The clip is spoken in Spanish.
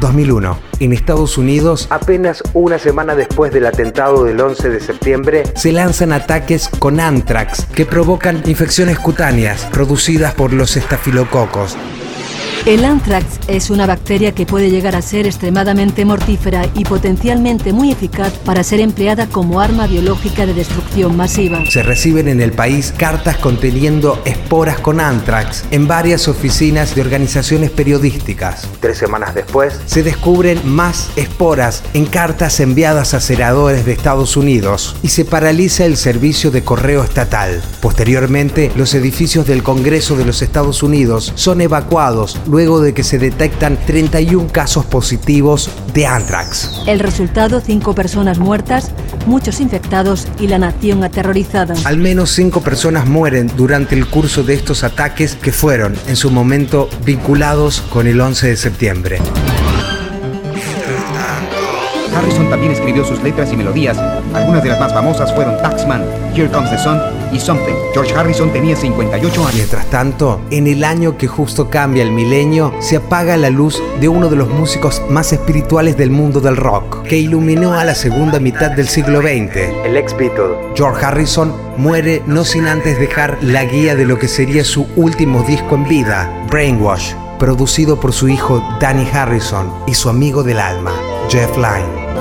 2001. En Estados Unidos, apenas una semana después del atentado del 11 de septiembre, se lanzan ataques con anthrax que provocan infecciones cutáneas producidas por los estafilococos. El anthrax es una bacteria que puede llegar a ser extremadamente mortífera y potencialmente muy eficaz para ser empleada como arma biológica de destrucción masiva. Se reciben en el país cartas conteniendo esporas con anthrax en varias oficinas de organizaciones periodísticas. Tres semanas después, se descubren más esporas en cartas enviadas a senadores de Estados Unidos y se paraliza el servicio de correo estatal. Posteriormente, los edificios del Congreso de los Estados Unidos son evacuados luego de que se detectan 31 casos positivos de anthrax. El resultado, cinco personas muertas, muchos infectados y la nación aterrorizada. Al menos cinco personas mueren durante el curso de estos ataques que fueron, en su momento, vinculados con el 11 de septiembre. Harrison también escribió sus letras y melodías. Algunas de las más famosas fueron Taxman, Here Comes the Sun y Something. George Harrison tenía 58 años. Mientras tanto, en el año que justo cambia el milenio, se apaga la luz de uno de los músicos más espirituales del mundo del rock, que iluminó a la segunda mitad del siglo XX, el ex Beatle. George Harrison muere no sin antes dejar la guía de lo que sería su último disco en vida, Brainwash, producido por su hijo Danny Harrison y su amigo del alma, Jeff Lynne.